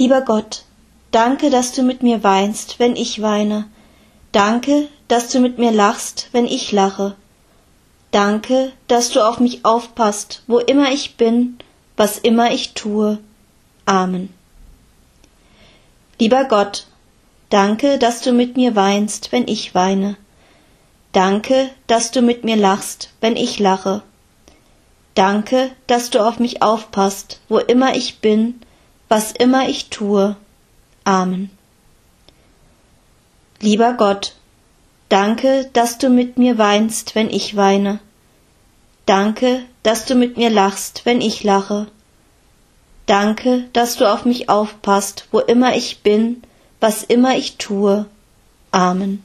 Lieber Gott, danke, dass du mit mir weinst, wenn ich weine. Danke, dass du mit mir lachst, wenn ich lache. Danke, dass du auf mich aufpasst, wo immer ich bin, was immer ich tue. Amen. Lieber Gott, danke, dass du mit mir weinst, wenn ich weine. Danke, dass du mit mir lachst, wenn ich lache. Danke, dass du auf mich aufpasst, wo immer ich bin, was immer ich tue. Amen. Lieber Gott, danke, dass du mit mir weinst, wenn ich weine. Danke, dass du mit mir lachst, wenn ich lache. Danke, dass du auf mich aufpasst, wo immer ich bin, was immer ich tue. Amen.